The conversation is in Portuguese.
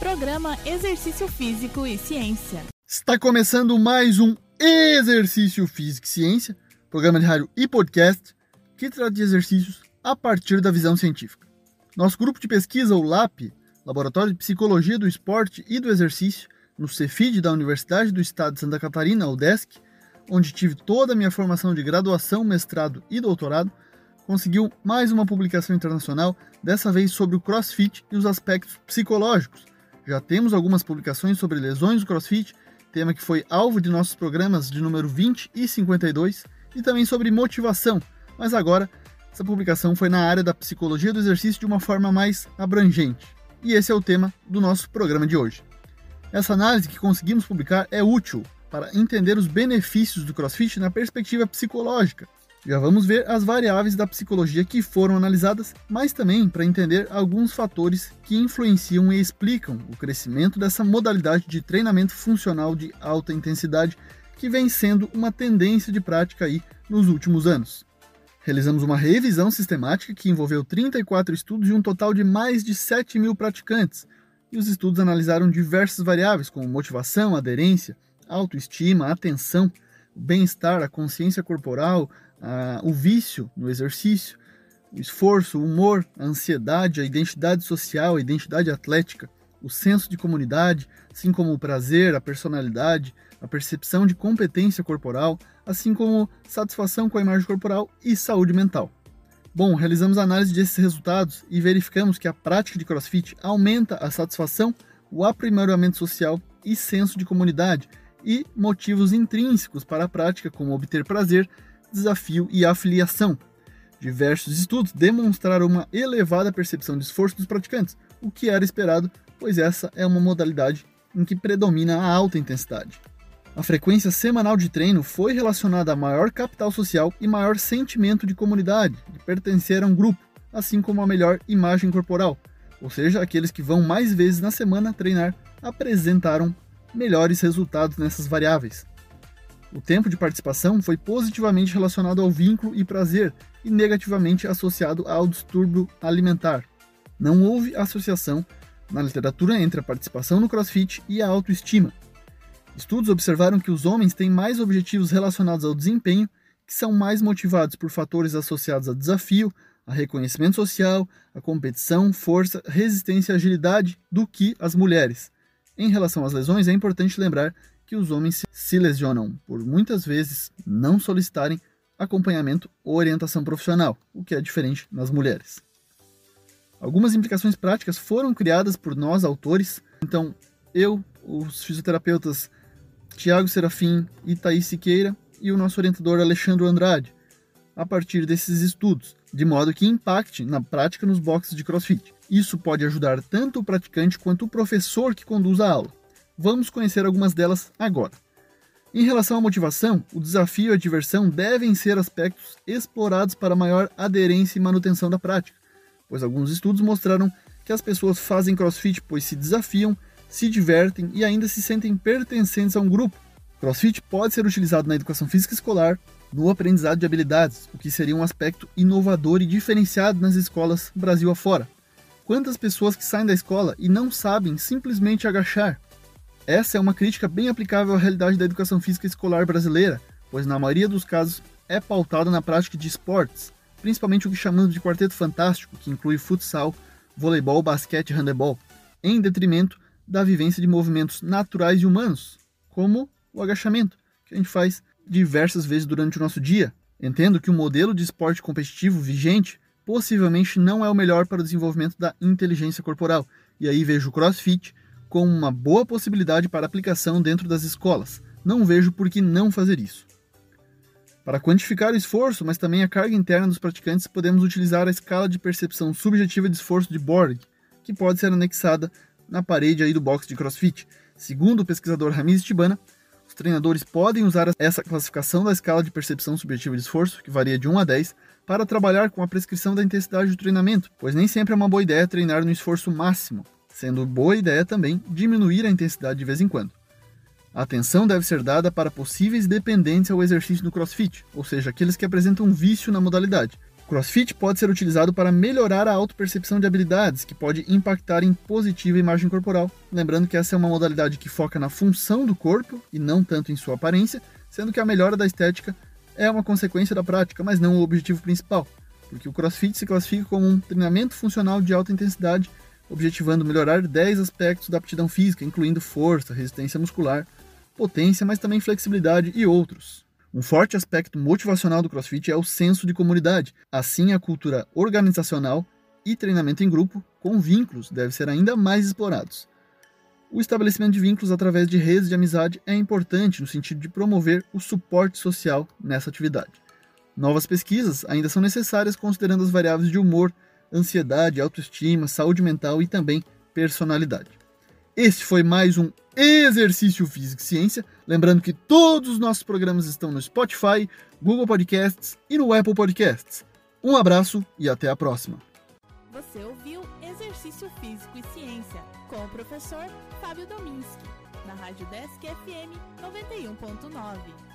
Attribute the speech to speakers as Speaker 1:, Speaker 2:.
Speaker 1: Programa Exercício Físico e Ciência.
Speaker 2: Está começando mais um Exercício Físico e Ciência, programa de rádio e podcast que trata de exercícios a partir da visão científica. Nosso grupo de pesquisa, o LAP, Laboratório de Psicologia do Esporte e do Exercício, no Cefid da Universidade do Estado de Santa Catarina, UDESC, onde tive toda a minha formação de graduação, mestrado e doutorado, conseguiu mais uma publicação internacional, dessa vez sobre o CrossFit e os aspectos psicológicos. Já temos algumas publicações sobre lesões do CrossFit, tema que foi alvo de nossos programas de número 20 e 52, e também sobre motivação, mas agora essa publicação foi na área da psicologia do exercício de uma forma mais abrangente. E esse é o tema do nosso programa de hoje. Essa análise que conseguimos publicar é útil para entender os benefícios do CrossFit na perspectiva psicológica, já vamos ver as variáveis da psicologia que foram analisadas, mas também para entender alguns fatores que influenciam e explicam o crescimento dessa modalidade de treinamento funcional de alta intensidade que vem sendo uma tendência de prática aí nos últimos anos. Realizamos uma revisão sistemática que envolveu 34 estudos e um total de mais de 7 mil praticantes, e os estudos analisaram diversas variáveis como motivação, aderência, autoestima, atenção, bem-estar, a consciência corporal, a, o vício no exercício, o esforço, o humor, a ansiedade, a identidade social, a identidade atlética, o senso de comunidade, assim como o prazer, a personalidade, a percepção de competência corporal, assim como satisfação com a imagem corporal e saúde mental. Bom, realizamos análise desses resultados e verificamos que a prática de CrossFit aumenta a satisfação, o aprimoramento social e senso de comunidade, e motivos intrínsecos para a prática, como obter prazer, desafio e afiliação. Diversos estudos demonstraram uma elevada percepção de esforço dos praticantes, o que era esperado, pois essa é uma modalidade em que predomina a alta intensidade. A frequência semanal de treino foi relacionada a maior capital social e maior sentimento de comunidade, de pertencer a um grupo, assim como a melhor imagem corporal, ou seja, aqueles que vão mais vezes na semana treinar apresentaram melhores resultados nessas variáveis. O tempo de participação foi positivamente relacionado ao vínculo e prazer e negativamente associado ao distúrbio alimentar. Não houve associação na literatura entre a participação no CrossFit e a autoestima. Estudos observaram que os homens têm mais objetivos relacionados ao desempenho, que são mais motivados por fatores associados a desafio, a reconhecimento social, a competição, força, resistência e agilidade, do que as mulheres. Em relação às lesões, é importante lembrar que os homens se lesionam por muitas vezes não solicitarem acompanhamento ou orientação profissional, o que é diferente nas mulheres. Algumas implicações práticas foram criadas por nós autores, então eu, os fisioterapeutas Tiago Serafim e Thaís Siqueira e o nosso orientador Alexandre Andrade, a partir desses estudos, de modo que impacte na prática nos boxes de CrossFit. Isso pode ajudar tanto o praticante quanto o professor que conduz a aula. Vamos conhecer algumas delas agora. Em relação à motivação, o desafio e a diversão devem ser aspectos explorados para maior aderência e manutenção da prática, pois alguns estudos mostraram que as pessoas fazem crossfit pois se desafiam, se divertem e ainda se sentem pertencentes a um grupo. Crossfit pode ser utilizado na educação física escolar, no aprendizado de habilidades, o que seria um aspecto inovador e diferenciado nas escolas Brasil afora. Quantas pessoas que saem da escola e não sabem simplesmente agachar? Essa é uma crítica bem aplicável à realidade da educação física escolar brasileira, pois na maioria dos casos é pautada na prática de esportes, principalmente o que chamamos de quarteto fantástico, que inclui futsal, voleibol, basquete e handebol, em detrimento da vivência de movimentos naturais e humanos, como o agachamento, que a gente faz diversas vezes durante o nosso dia. Entendo que o modelo de esporte competitivo vigente possivelmente não é o melhor para o desenvolvimento da inteligência corporal. E aí vejo o CrossFit como uma boa possibilidade para aplicação dentro das escolas. Não vejo por que não fazer isso. Para quantificar o esforço, mas também a carga interna dos praticantes, podemos utilizar a escala de percepção subjetiva de esforço de Borg, que pode ser anexada na parede aí do box de CrossFit. Segundo o pesquisador Ramiz Tibana, os treinadores podem usar essa classificação da escala de percepção subjetiva de esforço, que varia de 1 a 10, para trabalhar com a prescrição da intensidade do treinamento, pois nem sempre é uma boa ideia treinar no esforço máximo, sendo boa ideia também diminuir a intensidade de vez em quando. A atenção deve ser dada para possíveis dependentes ao exercício do CrossFit, ou seja, aqueles que apresentam vício na modalidade, CrossFit pode ser utilizado para melhorar a autopercepção de habilidades, que pode impactar em positiva imagem corporal. Lembrando que essa é uma modalidade que foca na função do corpo e não tanto em sua aparência, sendo que a melhora da estética é uma consequência da prática, mas não o objetivo principal, porque o CrossFit se classifica como um treinamento funcional de alta intensidade, objetivando melhorar 10 aspectos da aptidão física, incluindo força, resistência muscular, potência, mas também flexibilidade e outros. Um forte aspecto motivacional do CrossFit é o senso de comunidade. Assim, a cultura organizacional e treinamento em grupo com vínculos deve ser ainda mais explorados. O estabelecimento de vínculos através de redes de amizade é importante no sentido de promover o suporte social nessa atividade. Novas pesquisas ainda são necessárias considerando as variáveis de humor, ansiedade, autoestima, saúde mental e também personalidade. Este foi mais um Exercício Físico e Ciência. Lembrando que todos os nossos programas estão no Spotify, Google Podcasts e no Apple Podcasts. Um abraço e até a próxima.
Speaker 1: Você ouviu Exercício Físico e Ciência com o professor Fábio Dominski, na Rádio Desk FM 91.9.